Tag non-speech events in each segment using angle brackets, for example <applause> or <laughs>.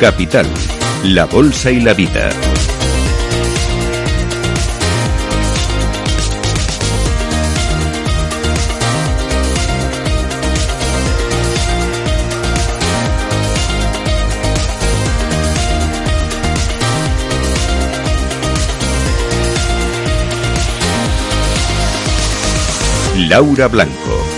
Capital, la Bolsa y la Vida. Laura Blanco.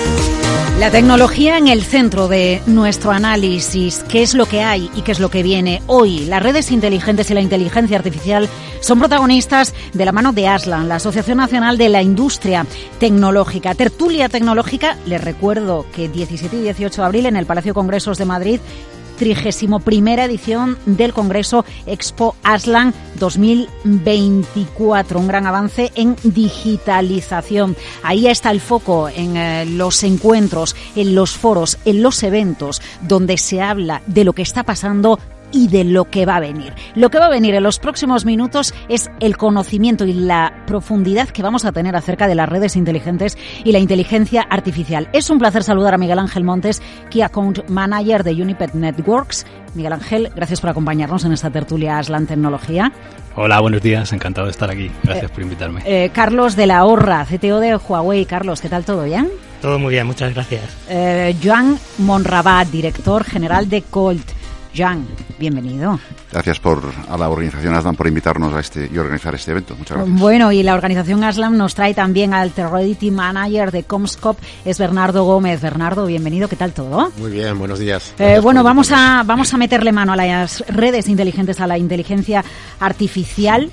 La tecnología en el centro de nuestro análisis, qué es lo que hay y qué es lo que viene hoy. Las redes inteligentes y la inteligencia artificial son protagonistas de la mano de ASLAN, la Asociación Nacional de la Industria Tecnológica. Tertulia Tecnológica, les recuerdo que 17 y 18 de abril en el Palacio Congresos de Madrid 31 edición del Congreso Expo Aslan 2024. Un gran avance en digitalización. Ahí está el foco en eh, los encuentros, en los foros, en los eventos, donde se habla de lo que está pasando y de lo que va a venir. Lo que va a venir en los próximos minutos es el conocimiento y la profundidad que vamos a tener acerca de las redes inteligentes y la inteligencia artificial. Es un placer saludar a Miguel Ángel Montes, Key Account Manager de Unipet Networks. Miguel Ángel, gracias por acompañarnos en esta tertulia Aslan Tecnología. Hola, buenos días, encantado de estar aquí. Gracias por invitarme. Eh, Carlos de la Horra, CTO de Huawei. Carlos, ¿qué tal todo? ¿Bien? Todo muy bien, muchas gracias. Eh, Joan Monrabat, director general de Colt. Jan, bienvenido. Gracias por a la organización ASLAM por invitarnos a este y organizar este evento. Muchas gracias. Bueno, y la organización ASLAM nos trae también al Terrority Manager de Comscop, es Bernardo Gómez. Bernardo, bienvenido, ¿qué tal todo? Muy bien, buenos días. Eh, bueno, vamos a, vamos a meterle mano a las redes inteligentes, a la inteligencia artificial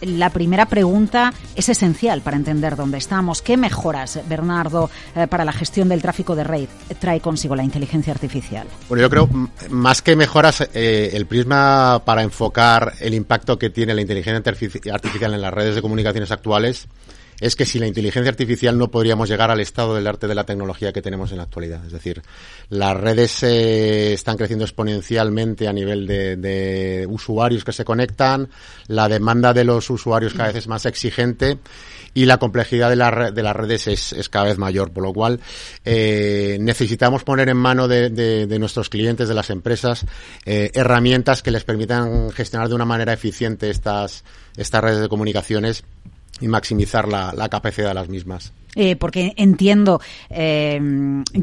la primera pregunta es esencial para entender dónde estamos. ¿Qué mejoras, Bernardo, eh, para la gestión del tráfico de red trae consigo la inteligencia artificial? Bueno, yo creo, más que mejoras, eh, el prisma para enfocar el impacto que tiene la inteligencia artificial en las redes de comunicaciones actuales es que sin la inteligencia artificial no podríamos llegar al estado del arte de la tecnología que tenemos en la actualidad. Es decir, las redes eh, están creciendo exponencialmente a nivel de, usuarios que se conectan, la demanda de los usuarios cada vez es más exigente y la complejidad de, la, de las redes es, cada vez mayor, por lo cual eh, necesitamos poner en mano de, nuestros clientes, de las empresas, eh, herramientas que les permitan gestionar de una manera eficiente estas, estas redes de comunicaciones y maximizar la, capacidad de las mismas. Eh, porque entiendo, eh,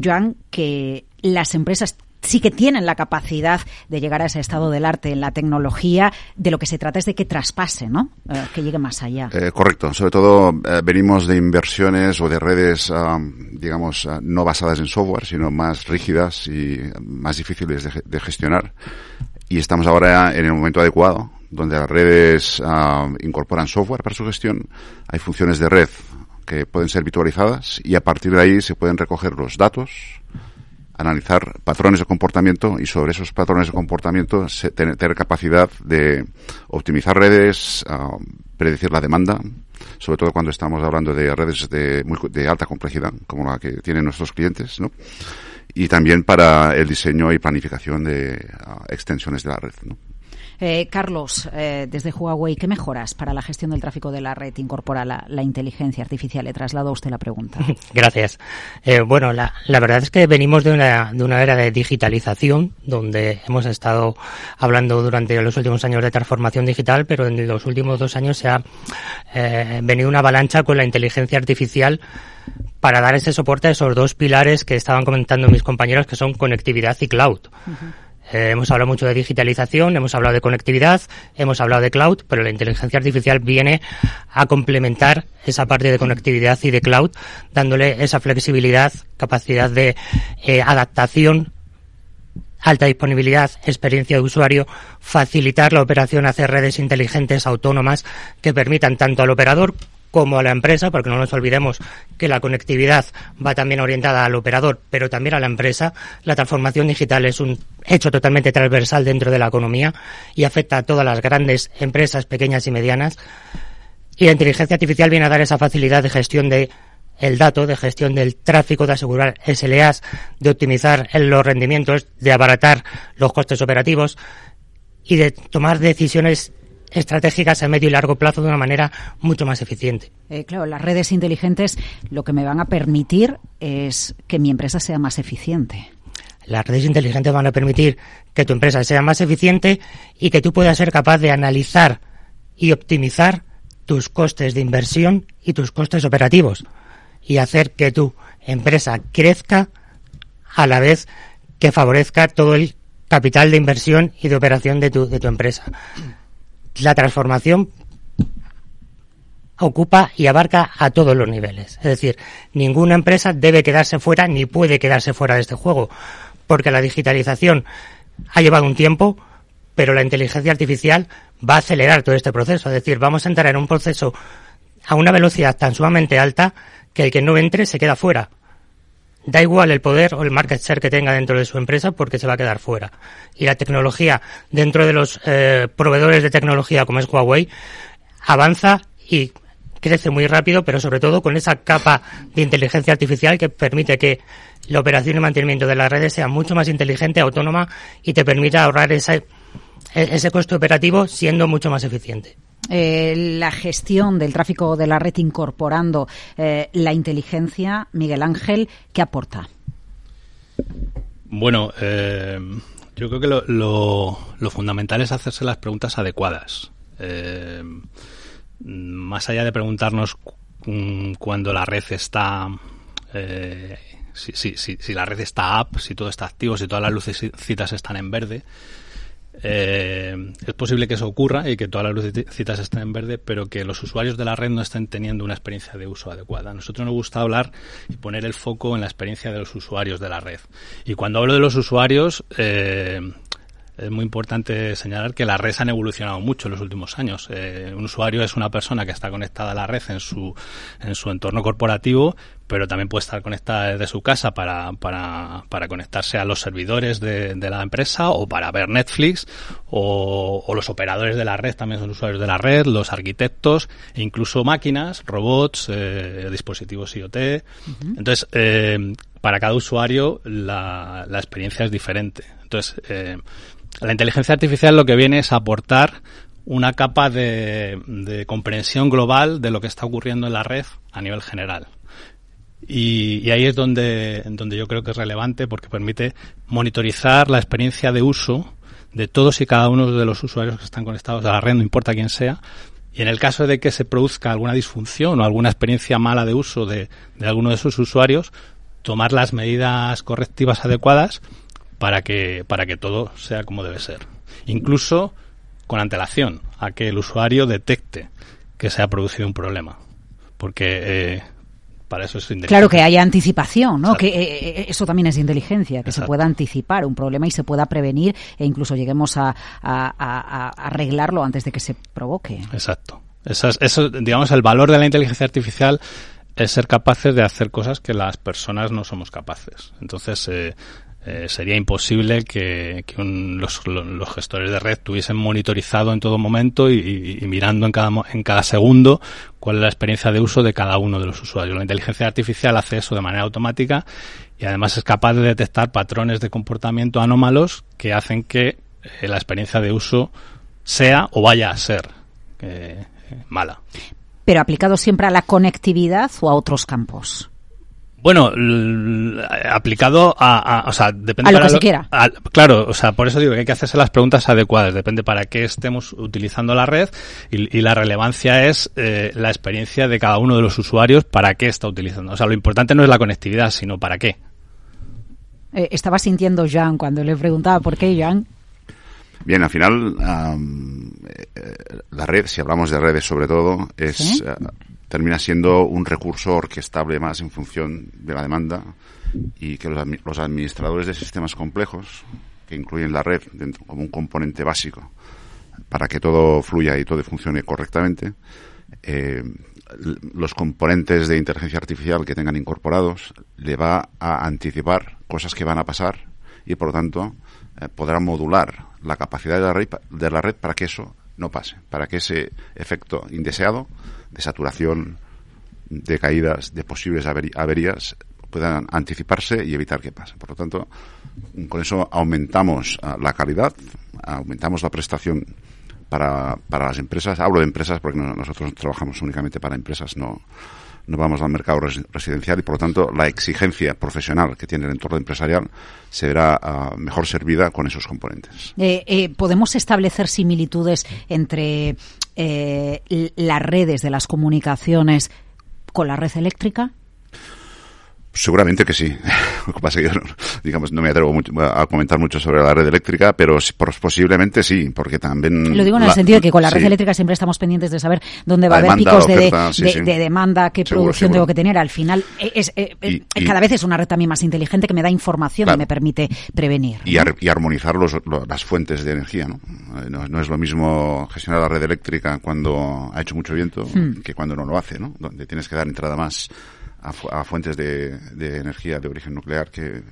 Joan, que las empresas sí que tienen la capacidad de llegar a ese estado del arte en la tecnología. De lo que se trata es de que traspase, ¿no? Eh, que llegue más allá. Eh, correcto. Sobre todo venimos de inversiones o de redes, ah, digamos, ah, no basadas en software, sino más rígidas y más difíciles de gestionar. Y estamos ahora en el momento adecuado donde las redes ah, incorporan software para su gestión, hay funciones de red que pueden ser virtualizadas y a partir de ahí se pueden recoger los datos, analizar patrones de comportamiento y sobre esos patrones de comportamiento tener, capacidad de optimizar redes, ah, predecir la demanda, sobre todo cuando estamos hablando de redes de, de alta complejidad, como la que tienen nuestros clientes. Y también para el diseño y planificación de ah, extensiones de la red. Eh, Carlos, eh, desde Huawei, ¿qué mejoras para la gestión del tráfico de la red incorpora la, inteligencia artificial? Le traslado a usted la pregunta. <laughs> Gracias. Eh, bueno, la, verdad es que venimos de una, de una era de digitalización, donde hemos estado hablando durante los últimos años de transformación digital, pero en los últimos dos años se ha venido una avalancha con la inteligencia artificial para dar ese soporte a esos dos pilares que estaban comentando mis compañeros, que son conectividad y cloud. Eh, hemos hablado mucho de digitalización, hemos hablado de conectividad, hemos hablado de cloud, pero la inteligencia artificial viene a complementar esa parte de conectividad y de cloud, dándole esa flexibilidad, capacidad de eh, adaptación alta disponibilidad, experiencia de usuario, facilitar la operación, hacer redes inteligentes autónomas que permitan tanto al operador como a la empresa, porque no nos olvidemos que la conectividad va también orientada al operador, pero también a la empresa. La transformación digital es un hecho totalmente transversal dentro de la economía y afecta a todas las grandes empresas, pequeñas y medianas. Y la inteligencia artificial viene a dar esa facilidad de gestión de el dato, de gestión del tráfico, de asegurar SLAs, de optimizar los rendimientos, de abaratar los costes operativos y de tomar decisiones estratégicas a medio y largo plazo de una manera mucho más eficiente. Eh, claro, las redes inteligentes lo que me van a permitir es que mi empresa sea más eficiente. Las redes inteligentes van a permitir que tu empresa sea más eficiente y que tú puedas ser capaz de analizar y optimizar tus costes de inversión y tus costes operativos y hacer que tu empresa crezca a la vez que favorezca todo el capital de inversión y de operación de tu, de tu empresa. La transformación ocupa y abarca a todos los niveles. Es decir, ninguna empresa debe quedarse fuera ni puede quedarse fuera de este juego, porque la digitalización ha llevado un tiempo, pero la inteligencia artificial va a acelerar todo este proceso. Es decir, vamos a entrar en un proceso a una velocidad tan sumamente alta que el que no entre se queda fuera. Da igual el poder o el market share que tenga dentro de su empresa porque se va a quedar fuera. Y la tecnología dentro de los eh, proveedores de tecnología como es Huawei avanza y crece muy rápido, pero sobre todo con esa capa de inteligencia artificial que permite que la operación y mantenimiento de las redes sea mucho más inteligente, autónoma y te permita ahorrar ese, ese costo operativo siendo mucho más eficiente. Eh, la gestión del tráfico de la red incorporando eh, la inteligencia, Miguel Ángel, ¿qué aporta? Bueno, eh, yo creo que lo, lo, fundamental es hacerse las preguntas adecuadas. más allá de preguntarnos cuando la red está si, si, si, si, la red está up, si todo está activo, si todas las lucecitas están en verde, eh, es posible que eso ocurra y que todas las lucecitas estén en verde, pero que los usuarios de la red no estén teniendo una experiencia de uso adecuada. A nosotros nos gusta hablar y poner el foco en la experiencia de los usuarios de la red. Y cuando hablo de los usuarios, eh, es muy importante señalar que las redes han evolucionado mucho en los últimos años. Eh, un usuario es una persona que está conectada a la red en su, en su entorno corporativo, pero también puede estar conectada desde su casa para, para, para conectarse a los servidores de, de, la empresa o para ver Netflix o, o, los operadores de la red también son usuarios de la red, los arquitectos e incluso máquinas, robots, eh, dispositivos IoT. Entonces, eh, para cada usuario la, la experiencia es diferente. Entonces, eh, la inteligencia artificial lo que viene es aportar una capa de, comprensión global de lo que está ocurriendo en la red a nivel general. Y, ahí es donde, donde yo creo que es relevante porque permite monitorizar la experiencia de uso de todos y cada uno de los usuarios que están conectados a la red, no importa quién sea. Y en el caso de que se produzca alguna disfunción o alguna experiencia mala de uso de, de alguno de esos usuarios, tomar las medidas correctivas adecuadas para que, para que todo sea como debe ser. Incluso con antelación a que el usuario detecte que se ha producido un problema. Porque eh, para eso es inteligencia. Claro que haya anticipación, ¿no? Que eh, eh, eso también es inteligencia, que se pueda anticipar un problema y se pueda prevenir e incluso lleguemos a, arreglarlo antes de que se provoque. Exacto. Eso, eso, digamos, el valor de la inteligencia artificial es ser capaces de hacer cosas que las personas no somos capaces. Entonces, eh, eh, sería imposible que, los, gestores de red tuviesen monitorizado en todo momento y, mirando en cada, en cada segundo cuál es la experiencia de uso de cada uno de los usuarios. La inteligencia artificial hace eso de manera automática y además es capaz de detectar patrones de comportamiento anómalos que hacen que eh, la experiencia de uso sea o vaya a ser eh, mala. Pero aplicado siempre a la conectividad o a otros campos. Bueno, aplicado a, o sea, depende a lo que se quiera. claro, o sea, por eso digo que hay que hacerse las preguntas adecuadas. Depende para qué estemos utilizando la red y, la relevancia es eh, la experiencia de cada uno de los usuarios para qué está utilizando. O sea, lo importante no es la conectividad, sino para qué. Eh, estaba sintiendo Jan cuando le preguntaba por qué, Jan. Bien, al final, eh, la red, si hablamos de redes sobre todo, es termina siendo un recurso orquestable más en función de la demanda y que los, administradores de sistemas complejos, que incluyen la red dentro, como un componente básico para que todo fluya y todo funcione correctamente, eh, los componentes de inteligencia artificial que tengan incorporados le va a anticipar cosas que van a pasar y por lo tanto eh, podrá modular la capacidad de la, red, de la red para que eso no pase, para que ese efecto indeseado de saturación, de caídas, de posibles averías, puedan anticiparse y evitar que pase. Por lo tanto, con eso aumentamos ah, la calidad, aumentamos la prestación para, para las empresas. Hablo de empresas porque nosotros trabajamos únicamente para empresas, no, no vamos al mercado residencial y por lo tanto la exigencia profesional que tiene el entorno empresarial se verá ah, mejor servida con esos componentes. Eh, eh, ¿Podemos establecer similitudes entre eh, las redes de las comunicaciones con la red eléctrica? Seguramente que sí. <laughs> Lo que pasa es que yo, digamos, no me atrevo mucho a comentar mucho sobre la red eléctrica, pero posiblemente sí, porque también... Lo digo en el sentido de que con la red eléctrica siempre estamos pendientes de saber dónde va a haber picos de, demanda, qué producción tengo que tener. Al final, es, eh, eh, cada vez es una red también más inteligente que me da información y me permite prevenir. Y, armonizar los, las fuentes de energía, ¿no? Eh, ¿no? es lo mismo gestionar la red eléctrica cuando ha hecho mucho viento hmm. que cuando no lo hace, ¿no? Donde tienes que dar entrada más a, fuentes de, energía de origen nuclear que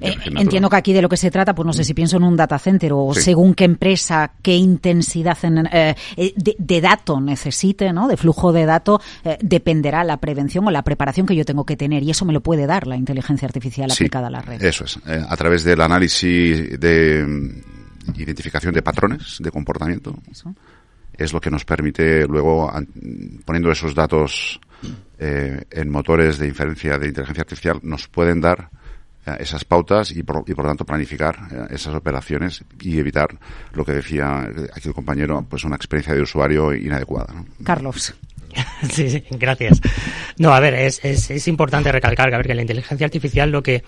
eh, entiendo que aquí de lo que se trata, pues no sé si pienso en un data center o según qué empresa, qué intensidad eh, eh, de, dato necesite, ¿no? De flujo de datos, dependerá la prevención o la preparación que yo tengo que tener y eso me lo puede dar la inteligencia artificial aplicada a la red. Eso es. a través del análisis de mm, identificación de patrones de comportamiento. Es lo que nos permite luego, poniendo esos datos eh, en motores de inferencia de inteligencia artificial nos pueden dar eh, esas pautas y por, y por lo tanto planificar eh, esas operaciones y evitar lo que decía aquí el compañero, pues una experiencia de usuario inadecuada. Carlos. <laughs> Sí, sí, gracias. No, a ver, es, es, es importante recalcar que, a ver, que la inteligencia artificial lo que,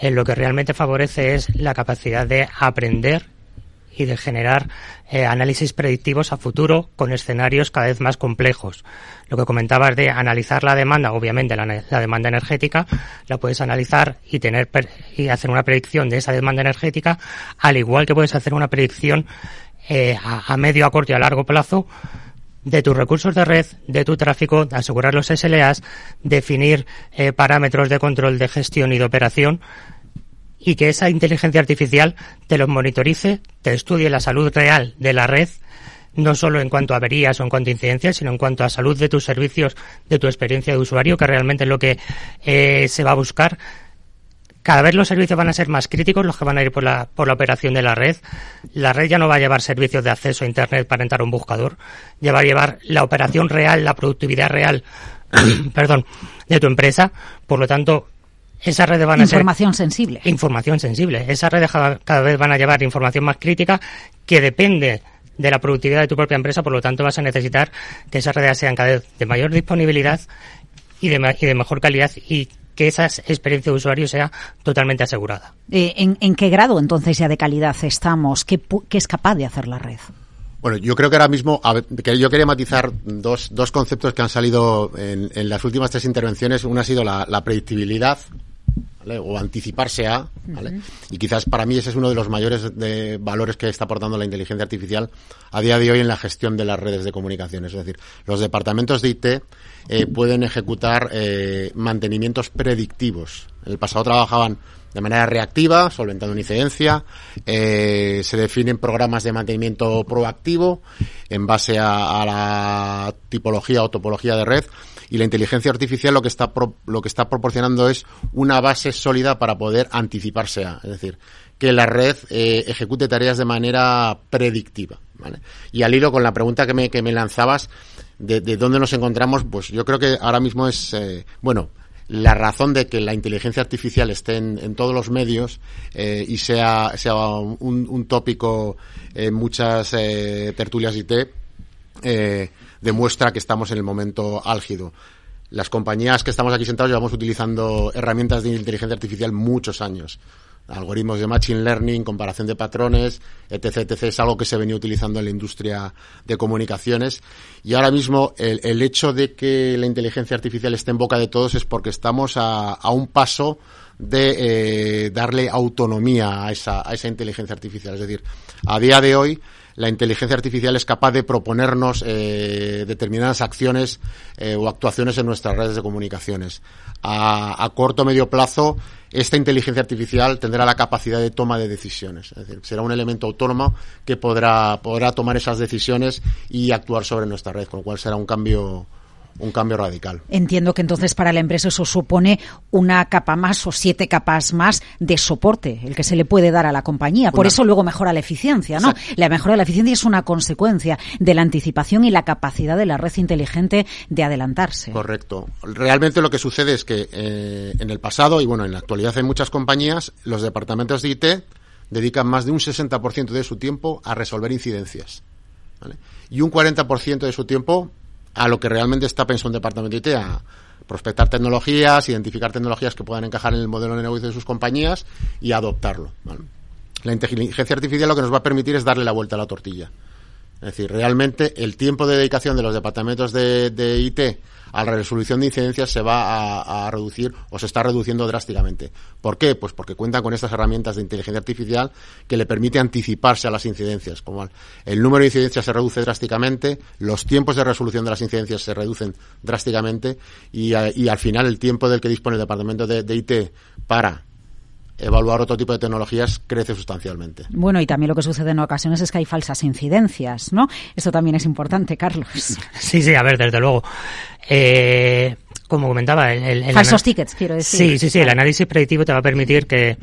lo que realmente favorece es la capacidad de aprender y de generar eh, análisis predictivos a futuro con escenarios cada vez más complejos. Lo que comentabas de analizar la demanda, obviamente la, demanda energética, la puedes analizar y tener y hacer una predicción de esa demanda energética, al igual que puedes hacer una predicción eh, a, medio, a corto y a largo plazo de tus recursos de red, de tu tráfico, asegurar los SLAs, definir eh, parámetros de control de gestión y de operación y que esa inteligencia artificial te los monitorice, te estudie la salud real de la red, no solo en cuanto a averías o en cuanto a incidencias, sino en cuanto a salud de tus servicios, de tu experiencia de usuario, que realmente es lo que eh, se va a buscar. Cada vez los servicios van a ser más críticos, los que van a ir por la, por la operación de la red. La red ya no va a llevar servicios de acceso a Internet para entrar a un buscador, ya va a llevar la operación real, la productividad real, <clears throat> perdón, de tu empresa. Por lo tanto, esas redes van a información sensible. Información sensible. Esas redes cada vez van a llevar información más crítica que depende de la productividad de tu propia empresa, por lo tanto vas a necesitar que esas redes sean cada vez de mayor disponibilidad y de, y de mejor calidad y que esa experiencia de usuario sea totalmente asegurada. Eh, ¿en, qué grado entonces ya de calidad estamos? ¿Qué, es capaz de hacer la red? Bueno, yo creo que ahora mismo, que yo quería matizar dos, dos conceptos que han salido en, las últimas tres intervenciones. Una ha sido la predictibilidad, o anticiparse a, y quizás para mí ese es uno de los mayores de valores que está aportando la inteligencia artificial a día de hoy en la gestión de las redes de comunicaciones. Es decir, los departamentos de IT eh, pueden ejecutar eh, mantenimientos predictivos. En el pasado trabajaban de manera reactiva, solventando una incidencia. Eh, se definen programas de mantenimiento proactivo en base a, la tipología o topología de red y la inteligencia artificial lo que está lo que está proporcionando es una base sólida para poder anticiparse a, es decir, que la red eh, ejecute tareas de manera predictiva. Y al hilo con la pregunta que me, que me lanzabas de, dónde nos encontramos, pues yo creo que ahora mismo es, eh, bueno, la razón de que la inteligencia artificial esté en, todos los medios eh, y sea, sea un, tópico en muchas tertulias IT, eh, demuestra que estamos en el momento álgido. Las compañías que estamos aquí sentados llevamos utilizando herramientas de inteligencia artificial muchos años. Algoritmos de machine learning, comparación de patrones, etc, etc. Es algo que se venía utilizando en la industria de comunicaciones. Y ahora mismo el, hecho de que la inteligencia artificial esté en boca de todos es porque estamos a, un paso de eh, darle autonomía a esa, a esa inteligencia artificial. Es decir, a día de hoy la inteligencia artificial es capaz de proponernos eh, determinadas acciones eh, o actuaciones en nuestras redes de comunicaciones. A, a corto o medio plazo, esta inteligencia artificial tendrá la capacidad de toma de decisiones. Es decir, será un elemento autónomo que podrá, podrá tomar esas decisiones y actuar sobre nuestra red, con lo cual será un cambio un cambio radical. Entiendo que entonces para la empresa eso supone una capa más o siete capas más de soporte, el que se le puede dar a la compañía. Por eso luego mejora la eficiencia, ¿no? La mejora de la eficiencia es una consecuencia de la anticipación y la capacidad de la red inteligente de adelantarse. Correcto. Realmente lo que sucede es que eh, en el pasado y bueno, en la actualidad en muchas compañías, los departamentos de IT dedican más de un 60% de su tiempo a resolver incidencias. Y un 40% de su tiempo a lo que realmente está pensando un departamento de IT, a prospectar tecnologías, identificar tecnologías que puedan encajar en el modelo de negocio de sus compañías y adoptarlo. La inteligencia artificial lo que nos va a permitir es darle la vuelta a la tortilla. Es decir, realmente el tiempo de dedicación de los departamentos de, de IT a la resolución de incidencias se va a, reducir o se está reduciendo drásticamente. ¿Por qué? Pues porque cuentan con estas herramientas de inteligencia artificial que le permite anticiparse a las incidencias. Como el número de incidencias se reduce drásticamente, los tiempos de resolución de las incidencias se reducen drásticamente y, al final el tiempo del que dispone el departamento de IT para evaluar otro tipo de tecnologías crece sustancialmente. Bueno, y también lo que sucede en ocasiones es que hay falsas incidencias, ¿no? Esto también es importante, Carlos. <laughs> Sí, sí, a ver, desde luego. Eh, como comentaba, el, falsos tickets, quiero decir. Sí, sí, sí. El análisis predictivo te va a permitir que,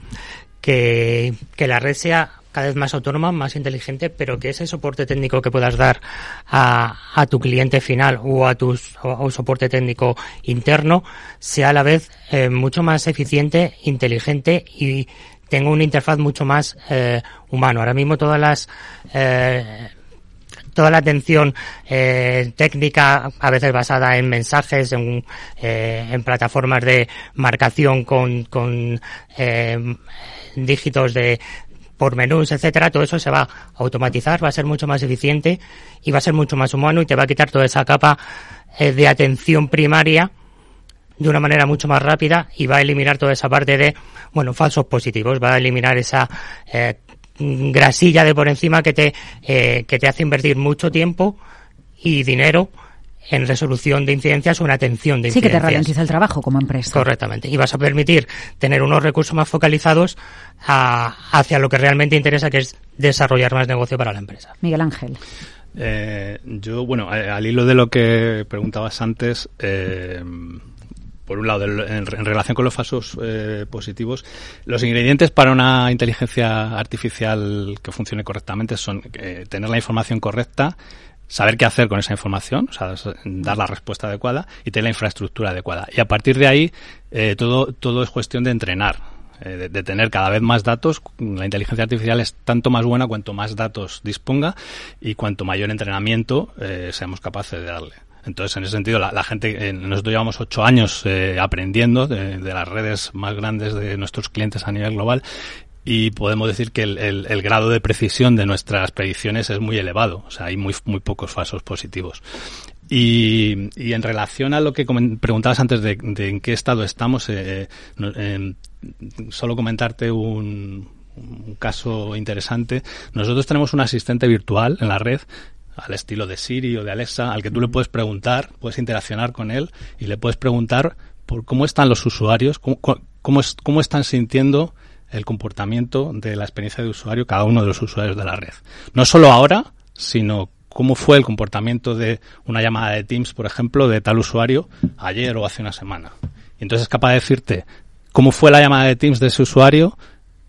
que, que la red sea cada vez más autónoma, más inteligente, pero que ese soporte técnico que puedas dar a, a tu cliente final o a tu soporte técnico interno sea a la vez eh, mucho más eficiente, inteligente y tenga una interfaz mucho más eh, humano. Ahora mismo todas las eh, toda la atención eh, técnica, a veces basada en mensajes, en, eh, en plataformas de marcación con, con eh, dígitos de, por menús, etcétera, todo eso se va a automatizar, va a ser mucho más eficiente y va a ser mucho más humano y te va a quitar toda esa capa eh, de atención primaria de una manera mucho más rápida y va a eliminar toda esa parte de, bueno, falsos positivos, va a eliminar esa eh, grasilla de por encima que te, eh, que te hace invertir mucho tiempo y dinero en resolución de incidencias o en atención de incidencias. Sí, que te ralentiza el trabajo como empresa. Correctamente. Y vas a permitir tener unos recursos más focalizados hacia lo que realmente interesa, que es desarrollar más negocio para la empresa. Miguel Ángel. Eh, yo, bueno, al hilo de lo que preguntabas antes, eh, por un lado, en, relación con los falsos eh, positivos, los ingredientes para una inteligencia artificial que funcione correctamente son tener la información correcta, saber qué hacer con esa información, o sea, dar la respuesta adecuada y tener la infraestructura adecuada. Y a partir de ahí, eh, todo, todo es cuestión de entrenar, eh, de, tener cada vez más datos. La inteligencia artificial es tanto más buena cuanto más datos disponga y cuanto mayor entrenamiento eh, seamos capaces de darle. Entonces, en ese sentido, la, gente, nosotros llevamos ocho años aprendiendo de, de, las redes más grandes de nuestros clientes a nivel global y podemos decir que el, el, grado de precisión de nuestras predicciones es muy elevado, o sea, hay muy, muy pocos falsos positivos. Y, y en relación a lo que preguntabas antes de, en qué estado estamos, eh, eh, solo comentarte un, un caso interesante. Nosotros tenemos un asistente virtual en la red al estilo de Siri o de Alexa, al que tú le puedes preguntar, puedes interaccionar con él y le puedes preguntar por cómo están los usuarios, cómo, cómo, es, cómo están sintiendo el comportamiento de la experiencia de usuario cada uno de los usuarios de la red. No solo ahora, sino cómo fue el comportamiento de una llamada de Teams, por ejemplo, de tal usuario ayer o hace una semana. Y entonces es capaz de decirte cómo fue la llamada de Teams de ese usuario,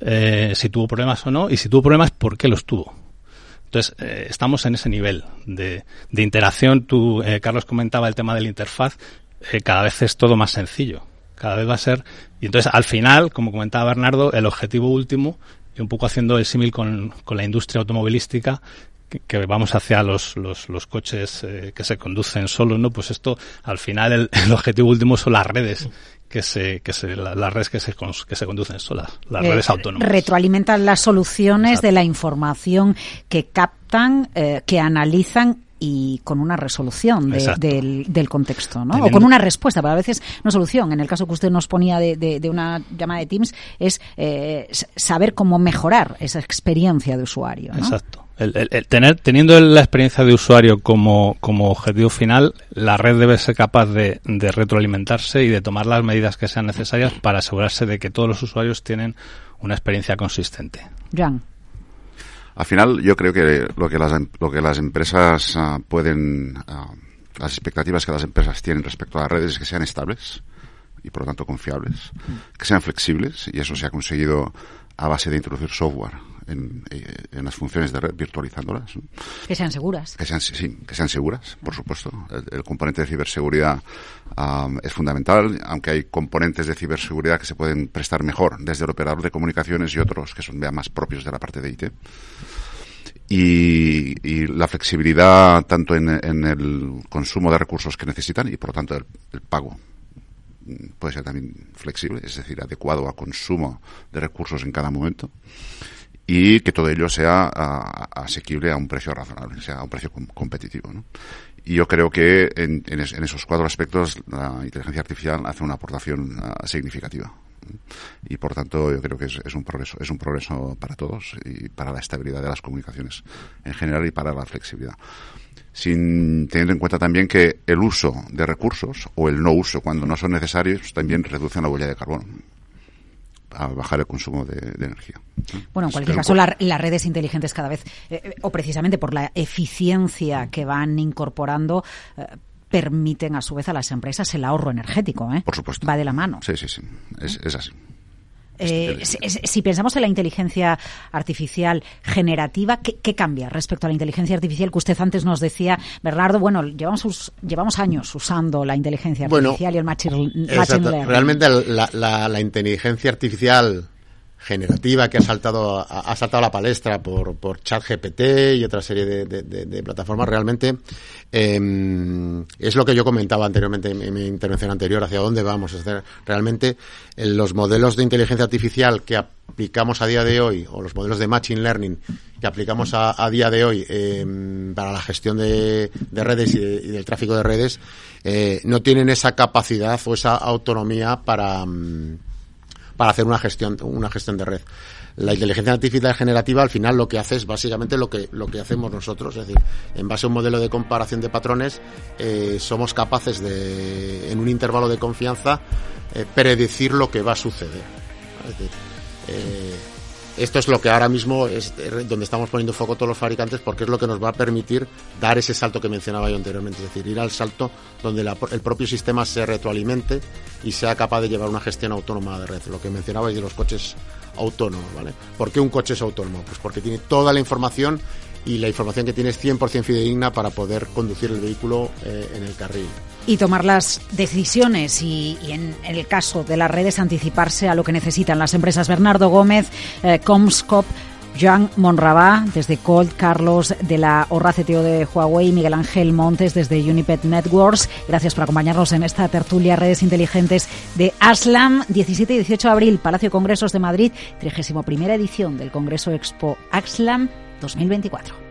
eh, si tuvo problemas o no, y si tuvo problemas, por qué los tuvo. Entonces, eh, estamos en ese nivel de, de interacción. Tú, eh, Carlos, comentaba el tema de la interfaz. cada vez es todo más sencillo cada vez va a ser. Y entonces, al final, como comentaba Bernardo, el objetivo último, y un poco haciendo el símil con, con la industria automovilística, que, vamos hacia los, los, los coches eh, que se conducen solos, ¿no? Pues esto, al final, el, el objetivo último son las redes que se, que se, las redes que se, que se conducen solas, las eh, redes autónomas. Retroalimentan las soluciones de la información que captan, eh, que analizan y con una resolución del, del, contexto, ¿no? O con una respuesta, pero a veces no solución. En el caso que usted nos ponía de, de, una llamada de Teams, es eh, saber cómo mejorar esa experiencia de usuario. Exacto. El, tener, teniendo la experiencia de usuario como, como objetivo final, la red debe ser capaz de, de retroalimentarse y de tomar las medidas que sean necesarias para asegurarse de que todos los usuarios tienen una experiencia consistente. Jan. Al final, yo creo que lo que las, em, lo que las empresas ah, pueden ah, las expectativas que las empresas tienen respecto a las redes es que sean estables y por lo tanto confiables, que sean flexibles y eso se ha conseguido a base de introducir software en, eh, en las funciones de red, virtualizándolas. Que sean seguras. Que sean, sí, que sean seguras, por supuesto. El, componente de ciberseguridad es fundamental, aunque hay componentes de ciberseguridad que se pueden prestar mejor desde el operador de comunicaciones y otros que son más propios de la parte de IT. Y, la flexibilidad tanto en, el consumo de recursos que necesitan y por lo tanto el pago puede ser también flexible, es decir, adecuado a consumo de recursos en cada momento y que todo ello sea asequible a un precio razonable, sea a un precio competitivo. ¿no? Y yo creo que en, esos cuatro aspectos la inteligencia artificial hace una aportación ah, significativa. Y por tanto yo creo que es, es, un progreso, es un progreso para todos y para la estabilidad de las comunicaciones en general y para la flexibilidad sin teniendo en cuenta también que el uso de recursos o el no uso cuando no son necesarios también reducen la huella de carbono a bajar el consumo de, energía. Bueno, en cualquier caso, las redes inteligentes cada vez, eh, eh, o precisamente por la eficiencia que van incorporando, eh, permiten a su vez a las empresas el ahorro energético. Por supuesto. Va de la mano. Sí, sí, sí. es así. Eh, si, pensamos en la inteligencia artificial generativa, ¿qué, cambia respecto a la inteligencia artificial que usted antes nos decía, Bernardo? Bueno, llevamos, llevamos años usando la inteligencia artificial y el machine, learning. Realmente la, la inteligencia artificial generativa que ha saltado ha, saltado a la palestra por, por ChatGPT y otra serie de, plataformas. Realmente em, es lo que yo comentaba anteriormente en, mi intervención anterior hacia dónde vamos. Es realmente eh, los modelos de inteligencia artificial que aplicamos a día de hoy o los modelos de machine learning que aplicamos a, día de hoy em, para la gestión de, redes y, del tráfico de redes eh, no tienen esa capacidad o esa autonomía para mm, para hacer una gestión, una gestión de red. La inteligencia artificial generativa al final lo que hace es básicamente lo que, lo que hacemos nosotros, es decir, en base a un modelo de comparación de patrones, eh, somos capaces de, en un intervalo de confianza, eh, predecir lo que va a suceder. Es decir, eh, esto es lo que ahora mismo es donde estamos poniendo foco todos los fabricantes porque es lo que nos va a permitir dar ese salto que mencionaba yo anteriormente, es decir, ir al salto donde el propio sistema se retroalimente y sea capaz de llevar una gestión autónoma de red, lo que mencionabais de los coches autónomos, ¿vale? ¿Por qué un coche es autónomo? Pues porque tiene toda la información y la información que tiene es 100% fidedigna para poder conducir el vehículo eh, en el carril. Y tomar las decisiones y, en, el caso de las redes anticiparse a lo que necesitan las empresas. Bernardo Gómez, eh, Comscop, Joan Monrabá desde Colt, Carlos de la Horra CTO de Huawei, Miguel Ángel Montes desde Unipet Networks. Gracias por acompañarnos en esta tertulia Redes Inteligentes de ASLAM, 17 y 18 de abril, Palacio de Congresos de Madrid, 31 edición del Congreso Expo ASLAM 2024.